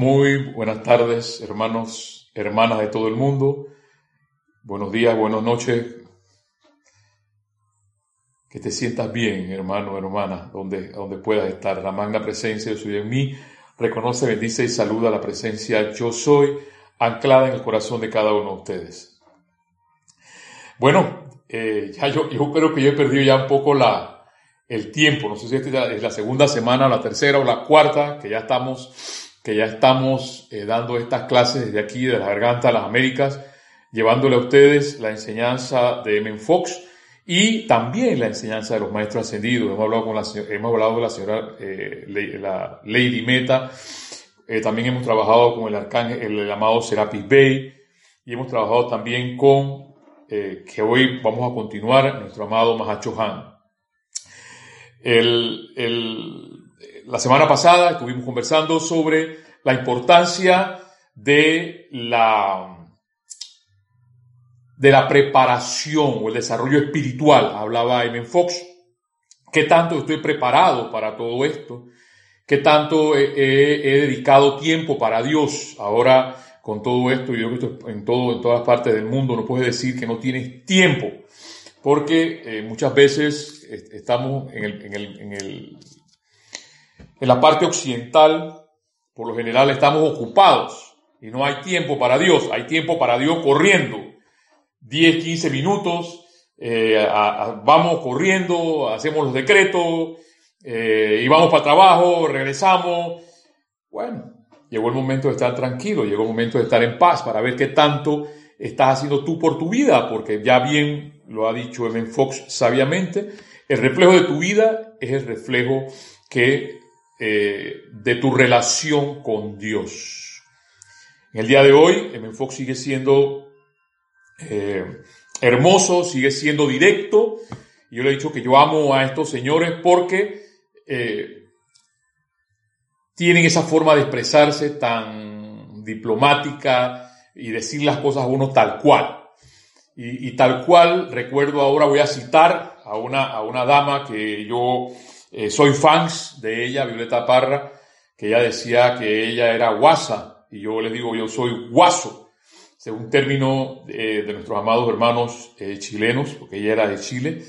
Muy buenas tardes, hermanos, hermanas de todo el mundo. Buenos días, buenas noches. Que te sientas bien, hermano, hermana, donde, donde puedas estar. La magna presencia de Dios en mí. Reconoce, bendice y saluda la presencia yo soy, anclada en el corazón de cada uno de ustedes. Bueno, eh, ya yo, yo creo que yo he perdido ya un poco la, el tiempo. No sé si esta es la segunda semana, la tercera o la cuarta, que ya estamos que ya estamos eh, dando estas clases desde aquí, de la garganta a las Américas, llevándole a ustedes la enseñanza de M. Fox y también la enseñanza de los maestros ascendidos. Hemos hablado, con la, hemos hablado de la señora eh, la Lady Meta, eh, también hemos trabajado con el arcángel, el, amado Serapis Bey, y hemos trabajado también con, que hoy vamos a continuar, nuestro amado Mahacho Han. El, el, la semana pasada estuvimos conversando sobre la importancia de la, de la preparación o el desarrollo espiritual. Hablaba M. Fox. ¿Qué tanto estoy preparado para todo esto? ¿Qué tanto he, dedicado tiempo para Dios? Ahora, con todo esto, yo creo que en, todo, en todas partes del mundo, no puedes decir que no tienes tiempo, porque eh, muchas veces estamos en el, en el en la parte occidental, por lo general, estamos ocupados y no hay tiempo para Dios. Hay tiempo para Dios corriendo. 10, 15 minutos, eh, vamos corriendo, hacemos los decretos eh, y vamos para trabajo, regresamos. Bueno, llegó el momento de estar tranquilo, llegó el momento de estar en paz para ver qué tanto estás haciendo tú por tu vida, porque ya bien lo ha dicho M. Fox sabiamente, el reflejo de tu vida es el reflejo que eh, de tu relación con Dios. En el día de hoy, el enfoque sigue siendo eh, hermoso, sigue siendo directo. Yo le he dicho que yo amo a estos señores porque eh, tienen esa forma de expresarse tan diplomática y decir las cosas a uno tal cual. Y, y, tal cual, recuerdo ahora, voy a citar a una, a una dama que yo eh, soy fans de ella, Violeta Parra, que ella decía que ella era guasa, y yo le digo, yo soy guaso, según término de, nuestros amados hermanos eh, chilenos, porque ella era de Chile,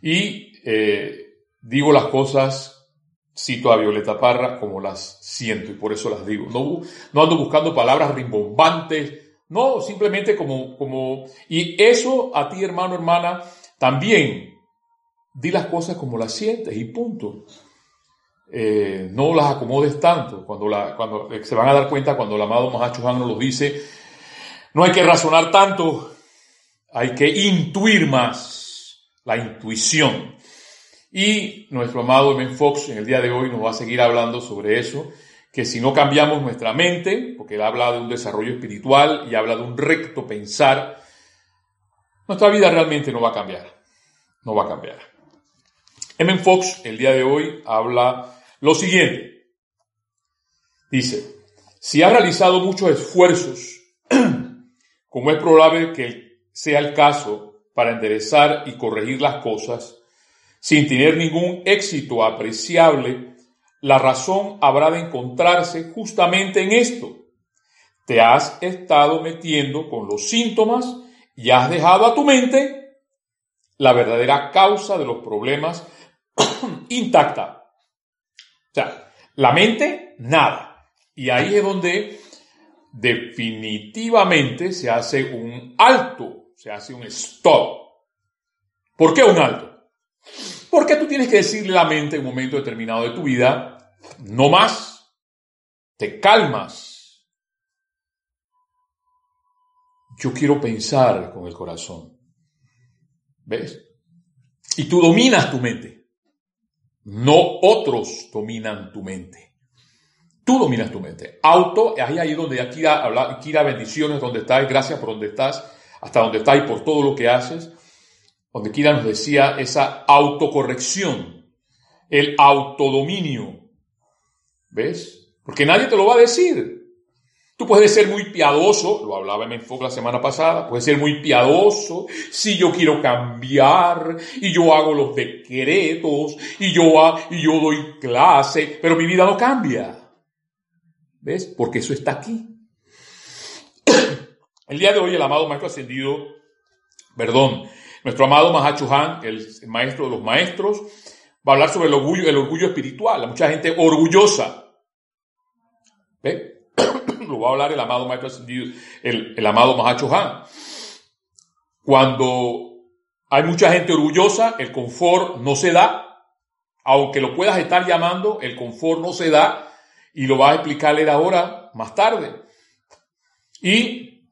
y eh, digo las cosas, cito a Violeta Parra como las siento, y por eso las digo. No, no ando buscando palabras rimbombantes, no, simplemente como, como, y eso a ti, hermano, hermana, también di las cosas como las sientes y punto. Eh, no las acomodes tanto. Cuando, eh, se van a dar cuenta cuando el amado Mahacho Han nos dice, no hay que razonar tanto, hay que intuir más la intuición. Y nuestro amado M. Fox en el día de hoy nos va a seguir hablando sobre eso, que si no cambiamos nuestra mente, porque él habla de un desarrollo espiritual y habla de un recto pensar, nuestra vida realmente no va a cambiar. No va a cambiar. M. Fox el día de hoy habla lo siguiente. Dice, si ha realizado muchos esfuerzos, como es probable que sea el caso, para enderezar y corregir las cosas, sin tener ningún éxito apreciable, la razón habrá de encontrarse justamente en esto. Te has estado metiendo con los síntomas y has dejado a tu mente la verdadera causa de los problemas intacta. O sea, la mente, nada. Y ahí es donde definitivamente se hace un alto, se hace un stop. ¿Por qué un alto? Porque tú tienes que decirle a la mente en un momento determinado de tu vida, no más, te calmas. Yo quiero pensar con el corazón. ¿Ves? Y tú dominas tu mente. No otros dominan tu mente. Tú dominas tu mente. Auto, ahí ahí donde Akira, habla, Akira bendiciones, donde estás, gracias por donde estás, hasta donde estás y por todo lo que haces. Donde Kira nos decía esa autocorrección, el autodominio. ¿Ves? Porque nadie te lo va a decir. Tú puedes ser muy piadoso, lo hablaba en Enfoque la semana pasada, puedes ser muy piadoso si yo quiero cambiar y yo hago los decretos y yo, y yo doy clase, pero mi vida no cambia. ¿Ves? Porque eso está aquí. El día de hoy el amado Maestro Ascendido, perdón, nuestro amado Mahacho Han, el maestro de los maestros, va a hablar sobre el orgullo, el orgullo espiritual. mucha gente orgullosa. Lo va a hablar el amado el, el amado Mahacho Han. Cuando hay mucha gente orgullosa, el confort no se da. Aunque lo puedas estar llamando, el confort no se da. Y lo va a explicarle ahora, más tarde. Y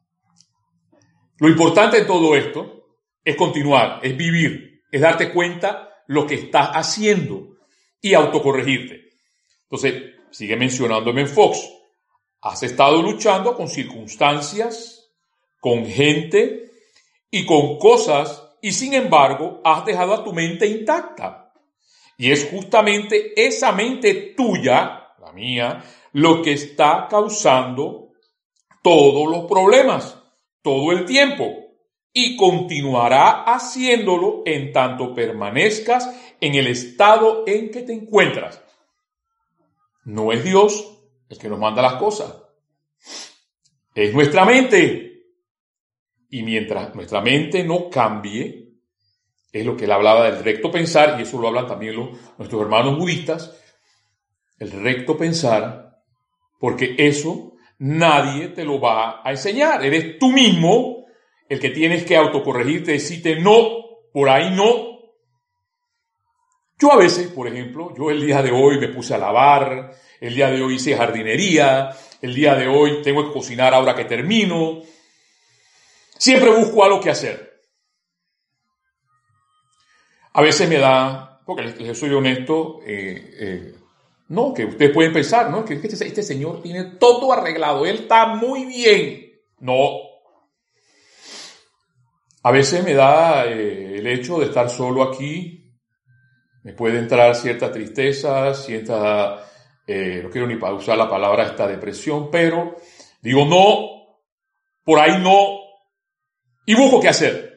lo importante en todo esto es continuar, es vivir, es darte cuenta lo que estás haciendo y autocorregirte. Entonces, sigue mencionándome en Fox. Has estado luchando con circunstancias, con gente y con cosas y sin embargo has dejado a tu mente intacta. Y es justamente esa mente tuya, la mía, lo que está causando todos los problemas, todo el tiempo. Y continuará haciéndolo en tanto permanezcas en el estado en que te encuentras. No es Dios el que nos manda las cosas. Es nuestra mente. Y mientras nuestra mente no cambie, es lo que él hablaba del recto pensar, y eso lo hablan también los, nuestros hermanos budistas, el recto pensar, porque eso nadie te lo va a enseñar. Eres tú mismo el que tienes que autocorregirte, decirte no, por ahí no. Yo a veces, por ejemplo, yo el día de hoy me puse a lavar, el día de hoy hice jardinería, el día de hoy tengo que cocinar ahora que termino. Siempre busco algo que hacer. A veces me da, porque les, soy honesto, eh, eh, no, que ustedes pueden pensar, ¿no? Que, este, este, señor tiene todo arreglado, él está muy bien. No. A veces me da eh, el hecho de estar solo aquí, me puede entrar cierta tristeza, cierta, no quiero ni usar la palabra esta depresión, pero digo no, por ahí no, y qué hacer.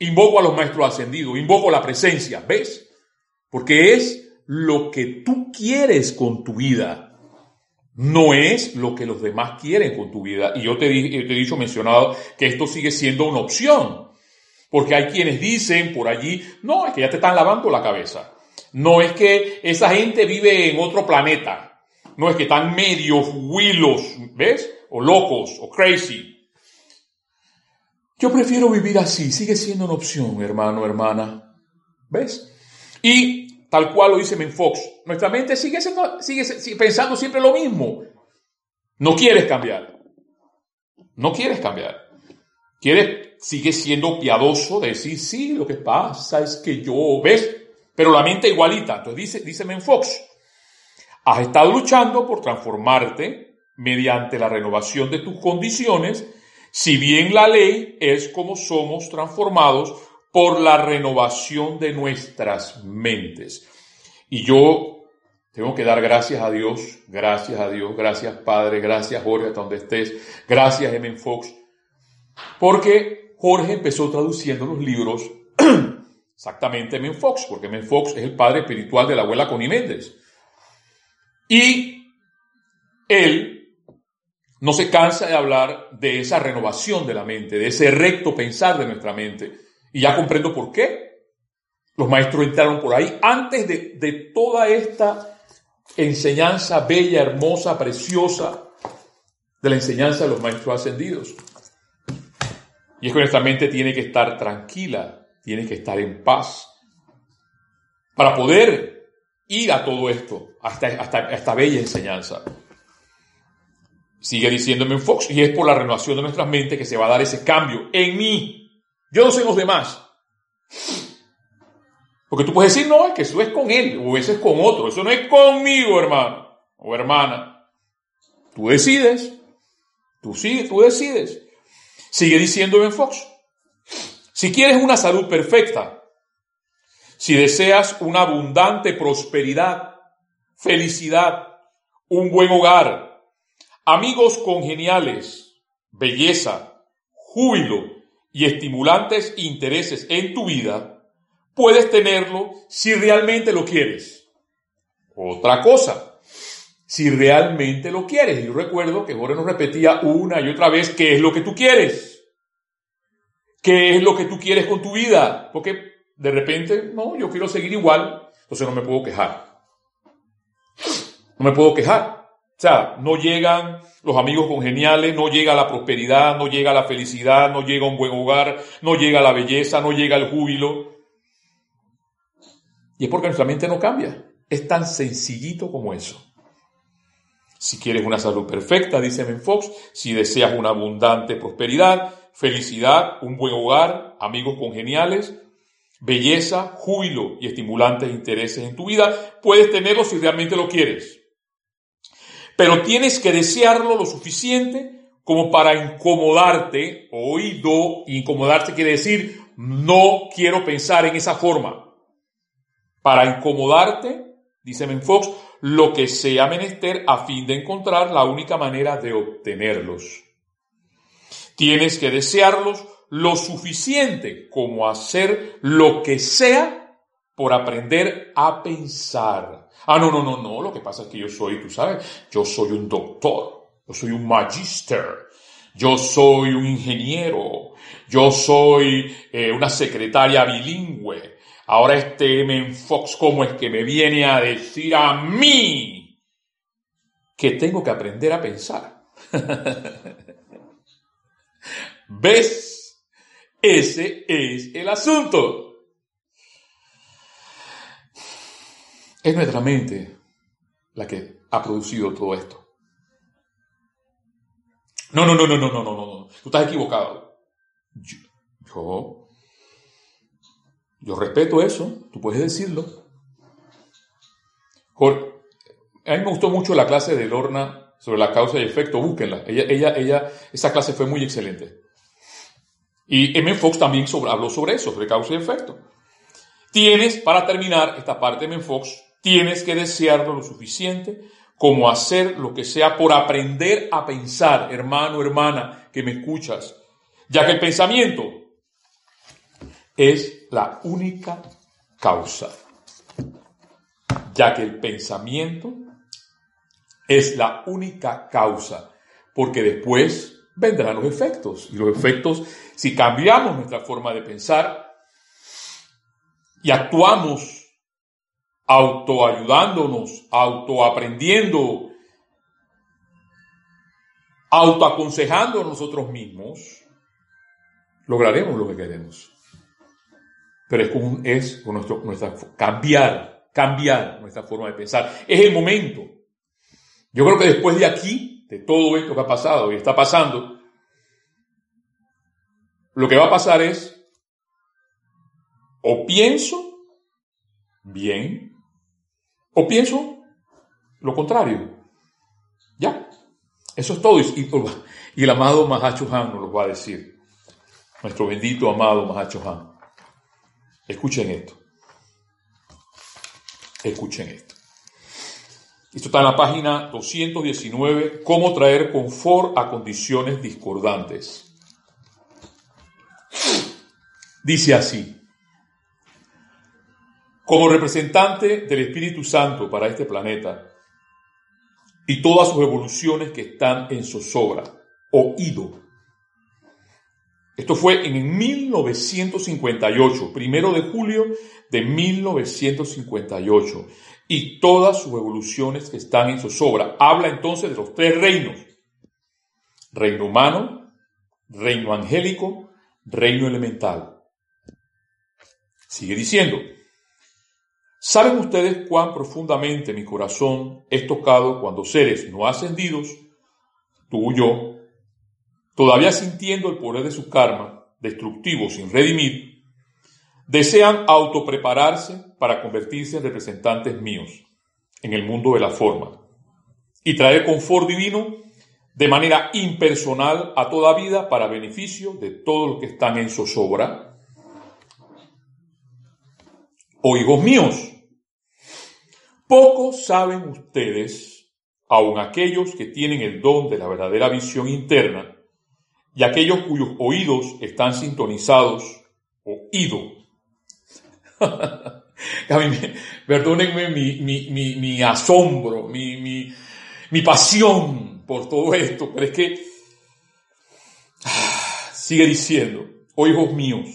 Invoco a los maestros ascendidos, invoco la presencia, ¿ves? Porque es lo que tú quieres con tu vida, no es lo que los demás quieren con tu vida. Y yo te, te he dicho, mencionado, que esto sigue siendo una opción. Porque hay quienes dicen por allí, no, es que ya te están lavando la cabeza. No es que esa gente vive en otro planeta. No es que están medios huilos, ¿ves? O locos, o crazy. Yo prefiero vivir así, sigue siendo una opción, hermano, hermana. ¿Ves? Y tal cual lo dice Menfox, nuestra mente sigue, siendo, sigue, pensando siempre lo mismo. No quieres cambiar. No quieres cambiar. Quieres, sigue siendo piadoso de decir, sí, lo que pasa es que yo, ¿ves? Pero la mente igualita. Entonces dice, dice Menfox, has estado luchando por transformarte mediante la renovación de tus condiciones si bien la ley es como somos transformados por la renovación de nuestras mentes. Y yo tengo que dar gracias a Dios, gracias a Dios, gracias Padre, gracias Jorge, hasta donde estés, gracias Emen Fox, porque Jorge empezó traduciendo los libros exactamente Emen Fox, porque Emen Fox es el padre espiritual de la abuela Connie Méndez. Y él no se cansa de hablar de esa renovación de la mente, de ese recto pensar de nuestra mente. Y ya comprendo por qué. Los maestros entraron por ahí antes de, de toda esta enseñanza bella, hermosa, preciosa de la enseñanza de los maestros ascendidos. Y es que nuestra mente tiene que estar tranquila, tiene que estar en paz, para poder ir a todo esto, hasta, esta bella enseñanza. Sigue diciéndome en Fox, y es por la renovación de nuestras mentes que se va a dar ese cambio en mí. Yo no sé en los demás. Porque tú puedes decir, no, que eso es con él, o eso es con otro, eso no es conmigo, hermano o hermana. Tú decides, tú sí, tú decides. Sigue diciéndome en Fox. Si quieres una salud perfecta, si deseas una abundante prosperidad, felicidad, un buen hogar, amigos congeniales, belleza, júbilo y estimulantes intereses en tu vida, puedes tenerlo si realmente lo quieres. Otra cosa, si realmente lo quieres. Yo recuerdo que Jorge nos repetía una y otra vez qué es lo que tú quieres. ¿Qué es lo que tú quieres con tu vida? Porque de repente, no, yo quiero seguir igual, entonces no me puedo quejar. No me puedo quejar. O sea, no llegan los amigos congeniales, no llega la prosperidad, no llega la felicidad, no llega un buen hogar, no llega la belleza, no llega el júbilo. Y es porque nuestra mente no cambia. Es tan sencillito como eso. Si quieres una salud perfecta, dice Ben Fox, si deseas una abundante prosperidad, felicidad, un buen hogar, amigos congeniales, belleza, júbilo y estimulantes intereses en tu vida, puedes tenerlo si realmente lo quieres. Pero tienes que desearlo lo suficiente como para incomodarte, oído, incomodarte quiere decir, no quiero pensar en esa forma. Para incomodarte, dice Ben Fox, lo que sea menester a fin de encontrar la única manera de obtenerlos. Tienes que desearlos lo suficiente como hacer lo que sea por aprender a pensar. Ah, no, no, no, no, lo que pasa es que yo soy, tú sabes, yo soy un doctor, yo soy un magister, yo soy un ingeniero, yo soy eh, una secretaria bilingüe, Ahora este M. Fox, ¿cómo es que me viene a decir a mí que tengo que aprender a pensar? ¿Ves? Ese es el asunto. Es nuestra mente la que ha producido todo esto. No, no, no, no, no, no, no, no. Tú estás equivocado. yo yo respeto eso, tú puedes decirlo. A mí me gustó mucho la clase de Lorna sobre la causa y efecto, búsquenla. Ella, ella, ella, esa clase fue muy excelente. Y M. Fox también habló sobre eso, sobre causa y efecto. Tienes, para terminar esta parte de M. Fox, tienes que desearlo lo suficiente como hacer lo que sea por aprender a pensar, hermano, hermana, que me escuchas. Ya que el pensamiento es la única causa, ya que el pensamiento es la única causa, porque después vendrán los efectos. Y los efectos, si cambiamos nuestra forma de pensar y actuamos autoayudándonos, autoaprendiendo, autoaconsejando a nosotros mismos, lograremos lo que queremos pero es con, es con nuestro, nuestra, cambiar, cambiar nuestra forma de pensar. Es el momento. Yo creo que después de aquí, de todo esto que ha pasado y está pasando, lo que va a pasar es, o pienso bien, o pienso lo contrario. Ya. Eso es todo. Y, y el amado Mahacho Han nos lo va a decir. Nuestro bendito amado Mahacho Han. Escuchen esto. Escuchen esto. Esto está en la página 219, cómo traer confort a condiciones discordantes. Dice así, como representante del Espíritu Santo para este planeta y todas sus evoluciones que están en zozobra, oído, esto fue en 1958, primero de julio de 1958, y todas sus evoluciones que están en zozobra. Habla entonces de los tres reinos. Reino humano, reino angélico, reino elemental. Sigue diciendo, ¿saben ustedes cuán profundamente mi corazón es tocado cuando seres no ascendidos, tú y yo, todavía sintiendo el poder de su karma, destructivo sin redimir, desean autoprepararse para convertirse en representantes míos en el mundo de la forma y traer confort divino de manera impersonal a toda vida para beneficio de todos los que están en zozobra. O hijos míos, pocos saben ustedes, aun aquellos que tienen el don de la verdadera visión interna, y aquellos cuyos oídos están sintonizados, oído. perdónenme mi, asombro, mi, pasión por todo esto, pero es que sigue diciendo, oh hijos míos,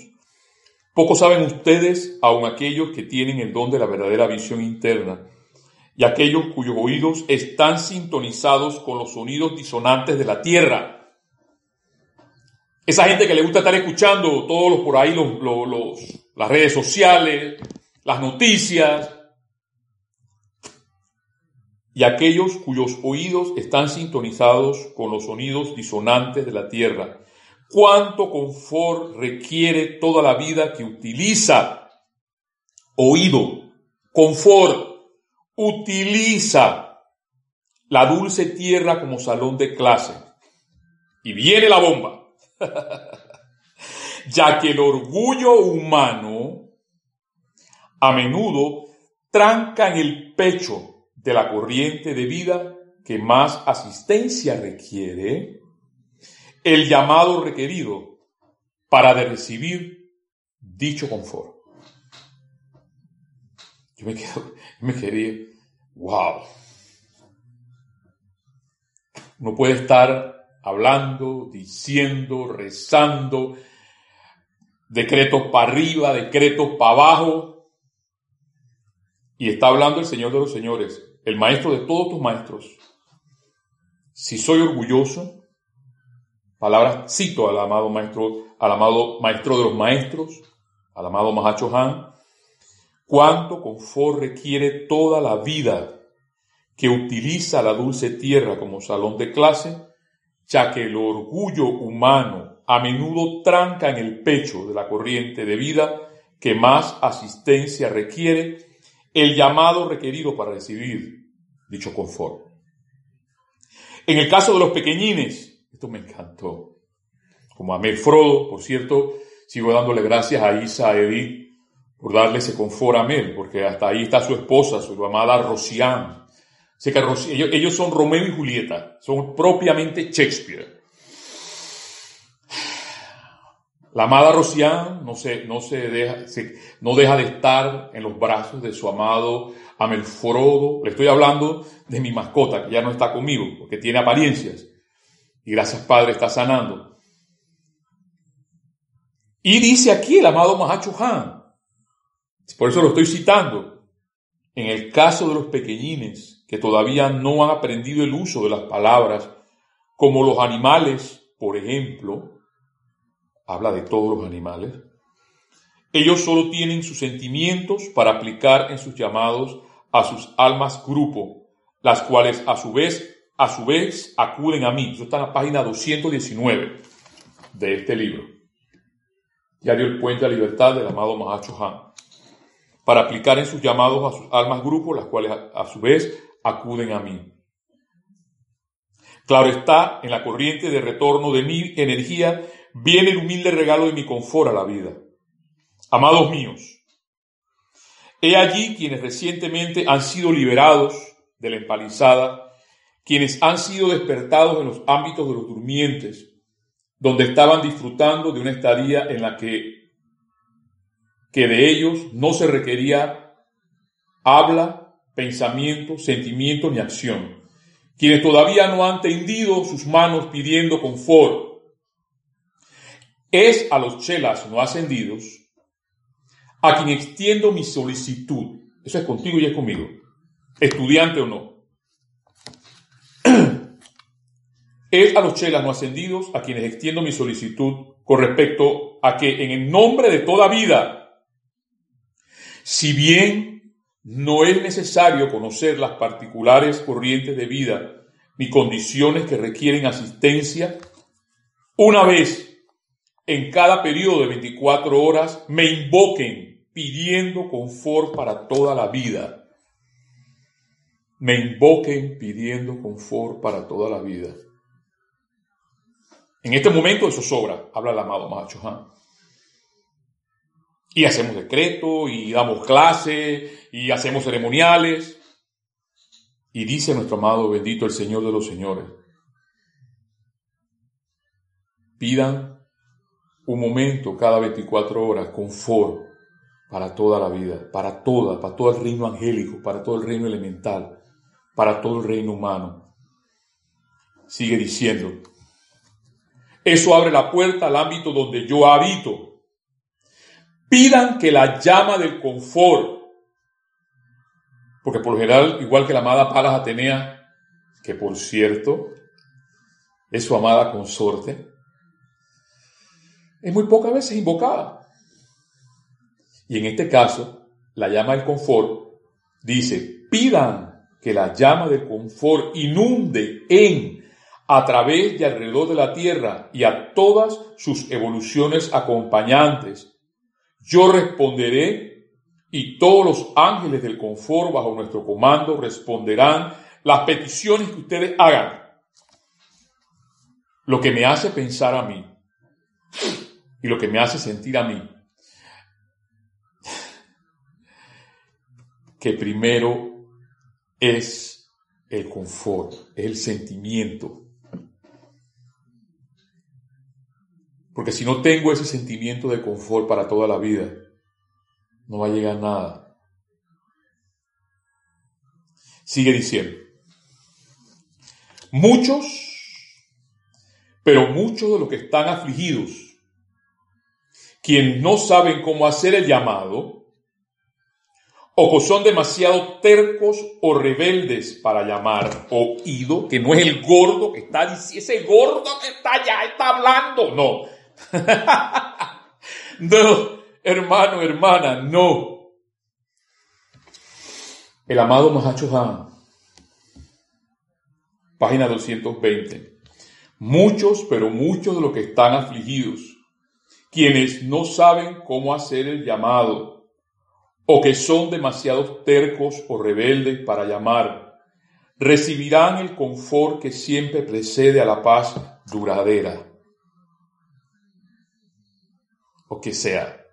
poco saben ustedes, aun aquellos que tienen el don de la verdadera visión interna, y aquellos cuyos oídos están sintonizados con los sonidos disonantes de la tierra. Esa gente que le gusta estar escuchando todos los por ahí, los, los, las redes sociales, las noticias, y aquellos cuyos oídos están sintonizados con los sonidos disonantes de la tierra. ¿Cuánto confort requiere toda la vida que utiliza? Oído, confort, utiliza la dulce tierra como salón de clase. Y viene la bomba. ya que el orgullo humano a menudo tranca en el pecho de la corriente de vida que más asistencia requiere, el llamado requerido para recibir dicho confort. Yo me, quedo, me quedé, wow. No puede estar hablando, diciendo, rezando, decretos para arriba, decretos para abajo. Y está hablando el Señor de los Señores, el Maestro de todos tus maestros. Si soy orgulloso, palabras cito al amado Maestro, al amado Maestro de los Maestros, al amado Mahacho Han, cuánto confort requiere toda la vida que utiliza la dulce tierra como salón de clase, ya que el orgullo humano a menudo tranca en el pecho de la corriente de vida que más asistencia requiere el llamado requerido para recibir dicho confort. En el caso de los pequeñines, esto me encantó, como a Frodo, por cierto, sigo dándole gracias a Isa, a Edith, por darle ese confort a Mel, porque hasta ahí está su esposa, su amada Rosian. Ellos, ellos, son Romeo y Julieta, son propiamente Shakespeare. La amada Rosian no, se, no, se deja, no deja de estar en los brazos de su amado Amelfrodo. Le estoy hablando de mi mascota, que ya no está conmigo, porque tiene apariencias. Y gracias Padre está sanando. Y dice aquí el amado Mahacho Han, por eso lo estoy citando. En el caso de los pequeñines que todavía no han aprendido el uso de las palabras, como los animales, por ejemplo, habla de todos los animales, ellos solo tienen sus sentimientos para aplicar en sus llamados a sus almas grupo, las cuales a su vez, a su vez acuden a mí. Eso está en la página 219 de este libro. Diario El Puente a Libertad del amado Mahacho Han para aplicar en sus llamados a sus almas grupos, las cuales a, su vez acuden a mí. Claro está, en la corriente de retorno de mi energía viene el humilde regalo de mi confort a la vida. Amados míos, he allí quienes recientemente han sido liberados de la empalizada, quienes han sido despertados en los ámbitos de los durmientes, donde estaban disfrutando de una estadía en la que que de ellos no se requería habla, pensamiento, sentimiento ni acción. Quienes todavía no han tendido sus manos pidiendo confort. Es a los chelas no ascendidos a quien extiendo mi solicitud. Eso es contigo y es conmigo. Estudiante o no. Es a los chelas no ascendidos a quienes extiendo mi solicitud con respecto a que en el nombre de toda vida si bien no es necesario conocer las particulares corrientes de vida ni condiciones que requieren asistencia, una vez en cada periodo de 24 horas me invoquen pidiendo confort para toda la vida. Me invoquen pidiendo confort para toda la vida. En este momento eso sobra, habla el amado Macho. Y hacemos decreto, y damos clase, y hacemos ceremoniales. Y dice nuestro amado bendito el Señor de los Señores, pidan un momento cada 24 horas, confort para toda la vida, para toda, para todo el reino angélico, para todo el reino elemental, para todo el reino humano. sigue diciendo, eso abre la puerta al ámbito donde yo habito. Pidan que la llama del confort, porque por lo general, igual que la amada Palas Atenea, que por cierto es su amada consorte, es muy pocas veces invocada. Y en este caso, la llama del confort dice, pidan que la llama del confort inunde en a través y alrededor de la tierra y a todas sus evoluciones acompañantes. Yo responderé y todos los ángeles del confort bajo nuestro comando responderán las peticiones que ustedes hagan. Lo que me hace pensar a mí y lo que me hace sentir a mí que primero es el confort, el sentimiento Porque si no tengo ese sentimiento de confort para toda la vida, no va a llegar nada. Sigue diciendo, muchos, pero muchos de los que están afligidos, quienes no saben cómo hacer el llamado, o que son demasiado tercos o rebeldes para llamar, oído, que no es el gordo que está diciendo, ese gordo que está allá está hablando, no, no, hermano, hermana, no. El amado Mahacho Han, página 220. Muchos, pero muchos de los que están afligidos, quienes no saben cómo hacer el llamado, o que son demasiado tercos o rebeldes para llamar, recibirán el confort que siempre precede a la paz duradera o que sea.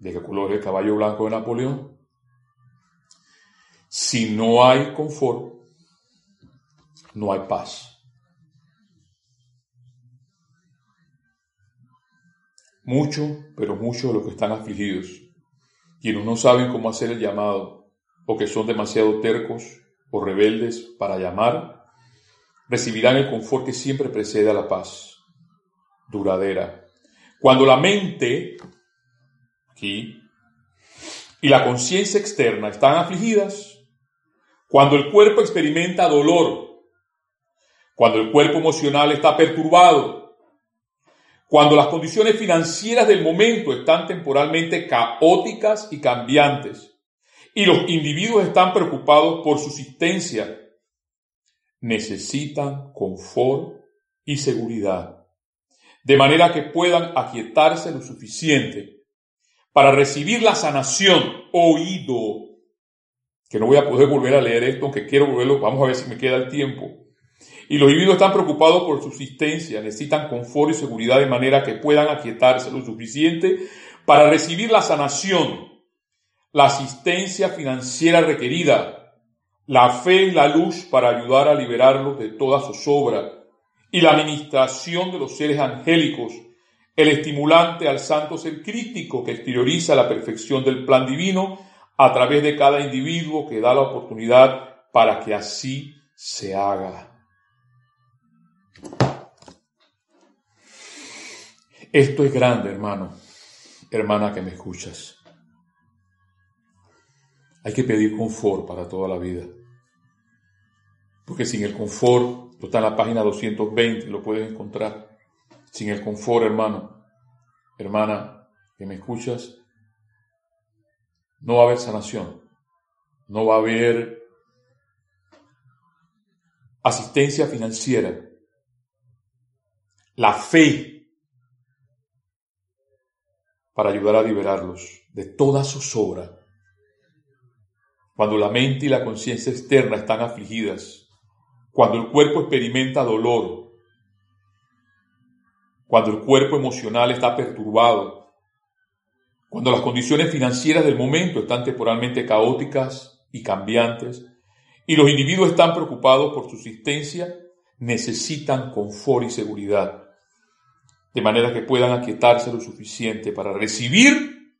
¿De qué color el caballo blanco de Napoleón? Si no hay confort, no hay paz. Mucho, pero muchos de los que están afligidos, quienes no saben cómo hacer el llamado, o que son demasiado tercos o rebeldes para llamar, recibirán el confort que siempre precede a la paz duradera cuando la mente y la conciencia externa están afligidas, cuando el cuerpo experimenta dolor, cuando el cuerpo emocional está perturbado, cuando las condiciones financieras del momento están temporalmente caóticas y cambiantes, y los individuos están preocupados por su existencia, necesitan confort y seguridad de manera que puedan aquietarse lo suficiente para recibir la sanación, oído, que no voy a poder volver a leer esto, aunque quiero volverlo, vamos a ver si me queda el tiempo. Y los individuos están preocupados por su existencia, necesitan confort y seguridad de manera que puedan aquietarse lo suficiente para recibir la sanación, la asistencia financiera requerida, la fe y la luz para ayudar a liberarlos de toda zozobra, y la administración de los seres angélicos, el estimulante al santo ser crítico que exterioriza la perfección del plan divino a través de cada individuo que da la oportunidad para que así se haga. Esto es grande, hermano, hermana que me escuchas. Hay que pedir confort para toda la vida. Porque sin el confort Esto está en la página 220, lo puedes encontrar. Sin el confort, hermano, hermana, que me escuchas, no va a haber sanación, no va a haber asistencia financiera, la fe para ayudar a liberarlos de toda zozobra. Cuando la mente y la conciencia externa están afligidas, cuando el cuerpo experimenta dolor, cuando el cuerpo emocional está perturbado, cuando las condiciones financieras del momento están temporalmente caóticas y cambiantes, y los individuos están preocupados por su existencia, necesitan confort y seguridad, de manera que puedan aquietarse lo suficiente para recibir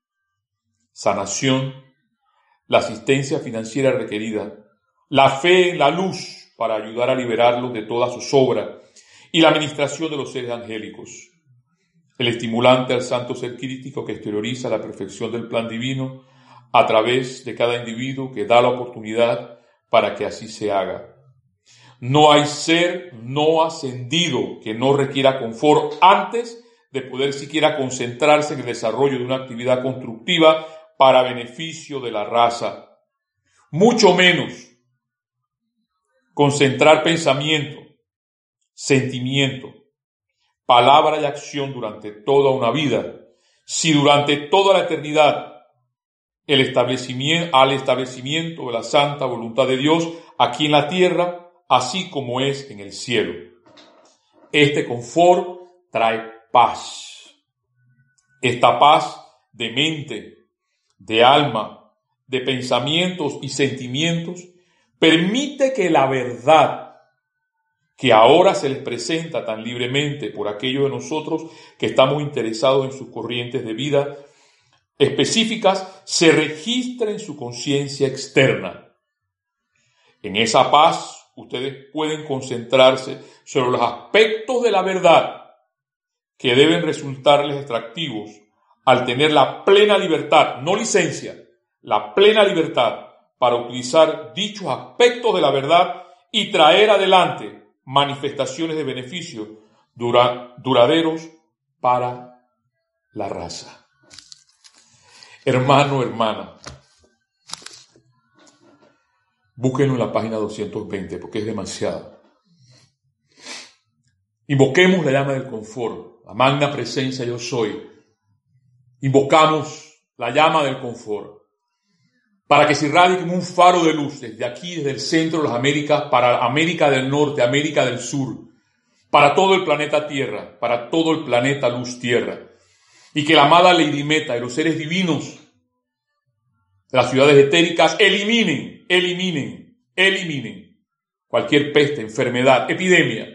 sanación, la asistencia financiera requerida, la fe en la luz para ayudar a liberarlos de toda su sobra y la administración de los seres angélicos. El estimulante al santo ser crítico que exterioriza la perfección del plan divino a través de cada individuo que da la oportunidad para que así se haga. No hay ser no ascendido que no requiera confort antes de poder siquiera concentrarse en el desarrollo de una actividad constructiva para beneficio de la raza. Mucho menos concentrar pensamiento, sentimiento, palabra y acción durante toda una vida, si durante toda la eternidad el establecimiento, al establecimiento de la santa voluntad de Dios aquí en la tierra, así como es en el cielo. Este confort trae paz. Esta paz de mente, de alma, de pensamientos y sentimientos permite que la verdad que ahora se les presenta tan libremente por aquellos de nosotros que estamos interesados en sus corrientes de vida específicas, se registre en su conciencia externa. En esa paz ustedes pueden concentrarse sobre los aspectos de la verdad que deben resultarles atractivos al tener la plena libertad, no licencia, la plena libertad para utilizar dichos aspectos de la verdad y traer adelante manifestaciones de beneficio duraderos para la raza. Hermano, hermana, búsquenlo en la página 220 porque es demasiado. Invoquemos la llama del confort, la magna presencia yo soy. Invocamos la llama del confort para que se irradie como un faro de luz desde aquí, desde el centro de las Américas, para América del Norte, América del Sur, para todo el planeta Tierra, para todo el planeta Luz Tierra. Y que la amada Lady Meta y los seres divinos de las ciudades etéricas eliminen, eliminen, eliminen cualquier peste, enfermedad, epidemia.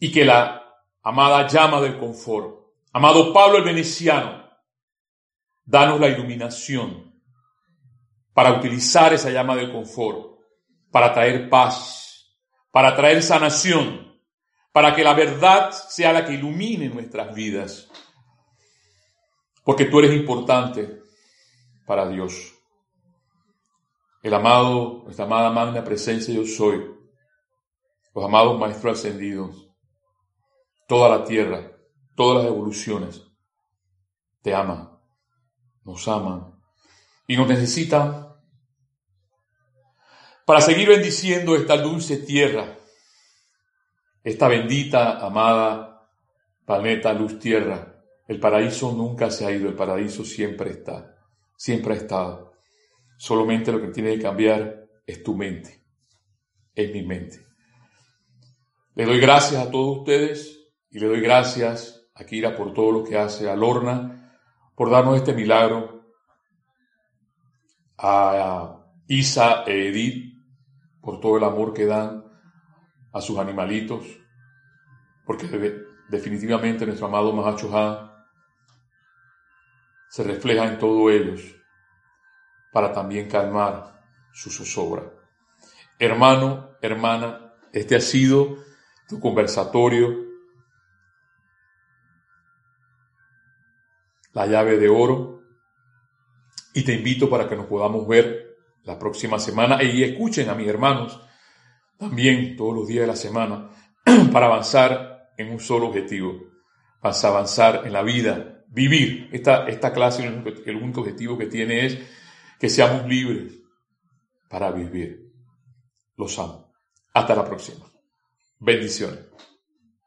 Y que la amada llama del confort, amado Pablo el Veneciano, danos la iluminación para utilizar esa llama del confort, para traer paz, para traer sanación, para que la verdad sea la que ilumine nuestras vidas. Porque tú eres importante para Dios. El amado, nuestra amada magna presencia yo soy, los amados maestros ascendidos, toda la tierra, todas las evoluciones, te aman, nos aman y nos necesitan para seguir bendiciendo esta dulce tierra, esta bendita, amada planeta luz tierra. El paraíso nunca se ha ido, el paraíso siempre está, siempre ha estado. Solamente lo que tiene que cambiar es tu mente, es mi mente. Le doy gracias a todos ustedes y le doy gracias a Kira por todo lo que hace, a Lorna por darnos este milagro, a Isa e Edith por todo el amor que dan a sus animalitos, porque definitivamente nuestro amado Mahacho se refleja en todos ellos para también calmar su zozobra. Hermano, hermana, este ha sido tu conversatorio, la llave de oro, y te invito para que nos podamos ver la próxima semana y escuchen a mis hermanos también todos los días de la semana para avanzar en un solo objetivo, para avanzar en la vida, vivir. Esta, esta clase el único objetivo que tiene es que seamos libres para vivir. Los amo. Hasta la próxima. Bendiciones.